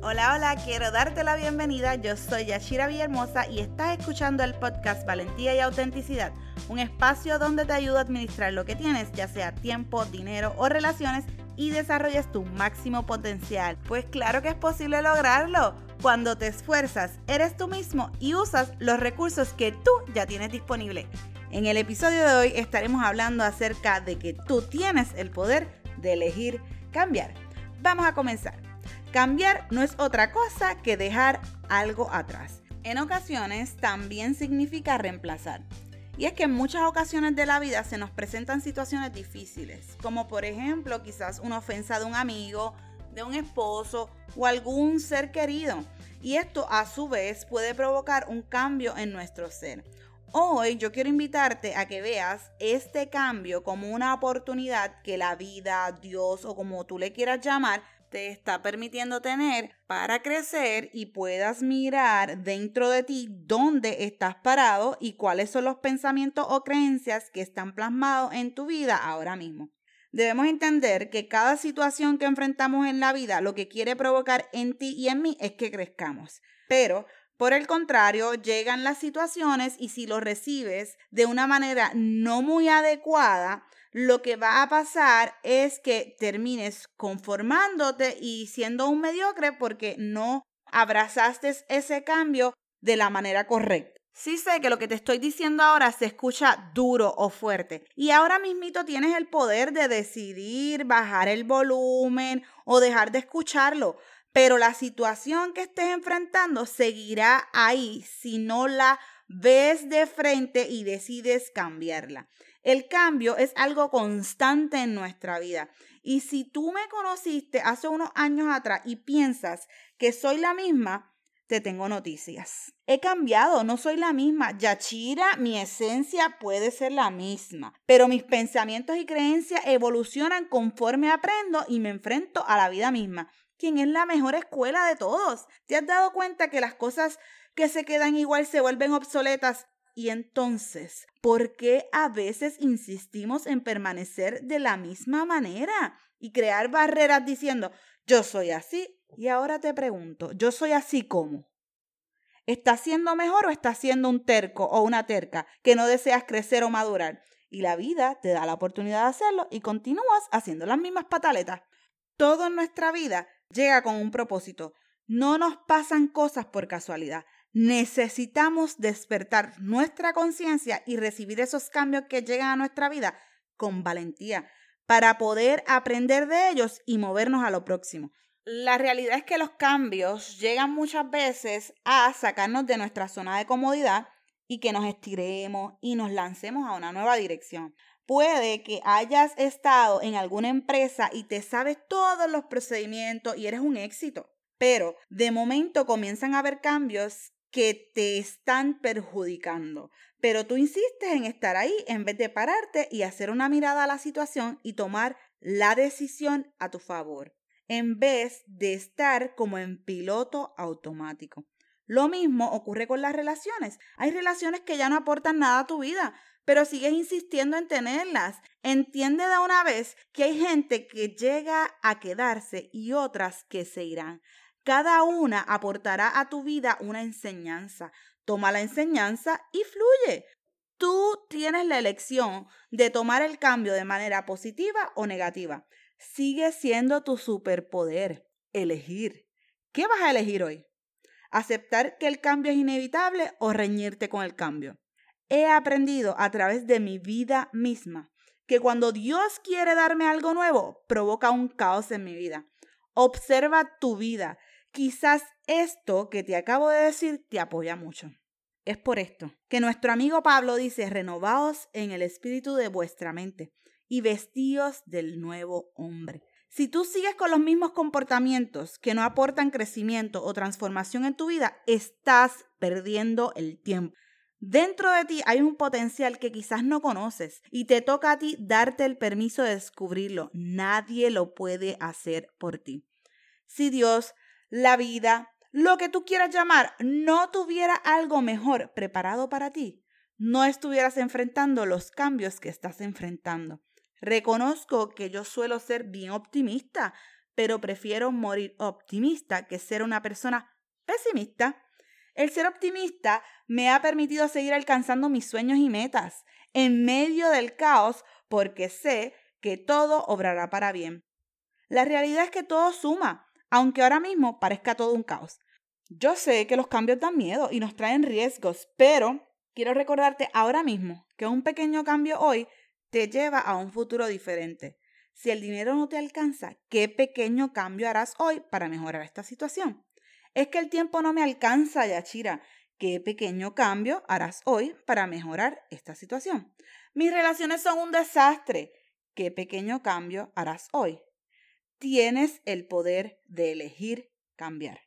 Hola, hola, quiero darte la bienvenida. Yo soy Yashira Villahermosa y estás escuchando el podcast Valentía y Autenticidad, un espacio donde te ayudo a administrar lo que tienes, ya sea tiempo, dinero o relaciones, y desarrolles tu máximo potencial. Pues claro que es posible lograrlo cuando te esfuerzas, eres tú mismo y usas los recursos que tú ya tienes disponible. En el episodio de hoy estaremos hablando acerca de que tú tienes el poder de elegir cambiar. Vamos a comenzar. Cambiar no es otra cosa que dejar algo atrás. En ocasiones también significa reemplazar. Y es que en muchas ocasiones de la vida se nos presentan situaciones difíciles, como por ejemplo quizás una ofensa de un amigo, de un esposo o algún ser querido. Y esto a su vez puede provocar un cambio en nuestro ser. Hoy yo quiero invitarte a que veas este cambio como una oportunidad que la vida, Dios o como tú le quieras llamar, te está permitiendo tener para crecer y puedas mirar dentro de ti dónde estás parado y cuáles son los pensamientos o creencias que están plasmados en tu vida ahora mismo. Debemos entender que cada situación que enfrentamos en la vida lo que quiere provocar en ti y en mí es que crezcamos. Pero por el contrario, llegan las situaciones y si lo recibes de una manera no muy adecuada, lo que va a pasar es que termines conformándote y siendo un mediocre porque no abrazaste ese cambio de la manera correcta. Sí sé que lo que te estoy diciendo ahora se escucha duro o fuerte y ahora mismito tienes el poder de decidir bajar el volumen o dejar de escucharlo, pero la situación que estés enfrentando seguirá ahí si no la ves de frente y decides cambiarla. El cambio es algo constante en nuestra vida. Y si tú me conociste hace unos años atrás y piensas que soy la misma, te tengo noticias. He cambiado, no soy la misma. Yachira, mi esencia puede ser la misma, pero mis pensamientos y creencias evolucionan conforme aprendo y me enfrento a la vida misma, quien es la mejor escuela de todos. ¿Te has dado cuenta que las cosas que se quedan igual se vuelven obsoletas y entonces, ¿por qué a veces insistimos en permanecer de la misma manera y crear barreras diciendo, yo soy así? Y ahora te pregunto, ¿yo soy así como? ¿Estás siendo mejor o estás siendo un terco o una terca que no deseas crecer o madurar? Y la vida te da la oportunidad de hacerlo y continúas haciendo las mismas pataletas. Todo en nuestra vida llega con un propósito. No nos pasan cosas por casualidad necesitamos despertar nuestra conciencia y recibir esos cambios que llegan a nuestra vida con valentía para poder aprender de ellos y movernos a lo próximo. La realidad es que los cambios llegan muchas veces a sacarnos de nuestra zona de comodidad y que nos estiremos y nos lancemos a una nueva dirección. Puede que hayas estado en alguna empresa y te sabes todos los procedimientos y eres un éxito, pero de momento comienzan a haber cambios que te están perjudicando. Pero tú insistes en estar ahí en vez de pararte y hacer una mirada a la situación y tomar la decisión a tu favor, en vez de estar como en piloto automático. Lo mismo ocurre con las relaciones. Hay relaciones que ya no aportan nada a tu vida, pero sigues insistiendo en tenerlas. Entiende de una vez que hay gente que llega a quedarse y otras que se irán. Cada una aportará a tu vida una enseñanza. Toma la enseñanza y fluye. Tú tienes la elección de tomar el cambio de manera positiva o negativa. Sigue siendo tu superpoder. Elegir. ¿Qué vas a elegir hoy? ¿Aceptar que el cambio es inevitable o reñirte con el cambio? He aprendido a través de mi vida misma que cuando Dios quiere darme algo nuevo, provoca un caos en mi vida. Observa tu vida Quizás esto que te acabo de decir te apoya mucho. Es por esto que nuestro amigo Pablo dice, renovaos en el espíritu de vuestra mente y vestíos del nuevo hombre. Si tú sigues con los mismos comportamientos que no aportan crecimiento o transformación en tu vida, estás perdiendo el tiempo. Dentro de ti hay un potencial que quizás no conoces y te toca a ti darte el permiso de descubrirlo. Nadie lo puede hacer por ti. Si Dios la vida, lo que tú quieras llamar, no tuviera algo mejor preparado para ti, no estuvieras enfrentando los cambios que estás enfrentando. Reconozco que yo suelo ser bien optimista, pero prefiero morir optimista que ser una persona pesimista. El ser optimista me ha permitido seguir alcanzando mis sueños y metas en medio del caos porque sé que todo obrará para bien. La realidad es que todo suma, aunque ahora mismo parezca todo un caos. Yo sé que los cambios dan miedo y nos traen riesgos, pero quiero recordarte ahora mismo que un pequeño cambio hoy te lleva a un futuro diferente. Si el dinero no te alcanza, ¿qué pequeño cambio harás hoy para mejorar esta situación? Es que el tiempo no me alcanza, Yachira. ¿Qué pequeño cambio harás hoy para mejorar esta situación? Mis relaciones son un desastre. ¿Qué pequeño cambio harás hoy? Tienes el poder de elegir cambiar.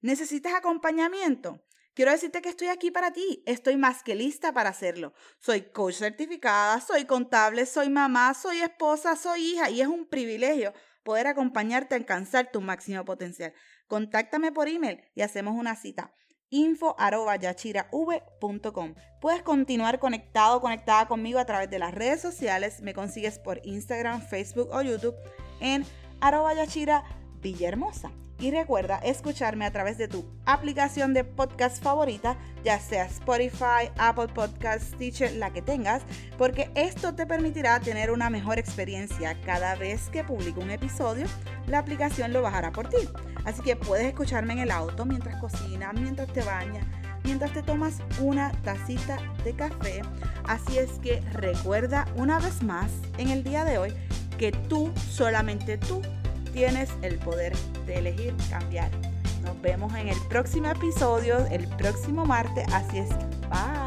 ¿Necesitas acompañamiento? Quiero decirte que estoy aquí para ti. Estoy más que lista para hacerlo. Soy coach certificada, soy contable, soy mamá, soy esposa, soy hija y es un privilegio poder acompañarte a alcanzar tu máximo potencial. Contáctame por email y hacemos una cita info.yachirav.com. Puedes continuar conectado, conectada conmigo a través de las redes sociales. Me consigues por Instagram, Facebook o YouTube en arroba Villahermosa. Y recuerda escucharme a través de tu aplicación de podcast favorita, ya sea Spotify, Apple Podcasts, Teacher, la que tengas, porque esto te permitirá tener una mejor experiencia. Cada vez que publico un episodio, la aplicación lo bajará por ti. Así que puedes escucharme en el auto mientras cocinas, mientras te bañas, mientras te tomas una tacita de café. Así es que recuerda una vez más en el día de hoy que tú, solamente tú, tienes el poder de elegir cambiar. Nos vemos en el próximo episodio, el próximo martes. Así es. Bye.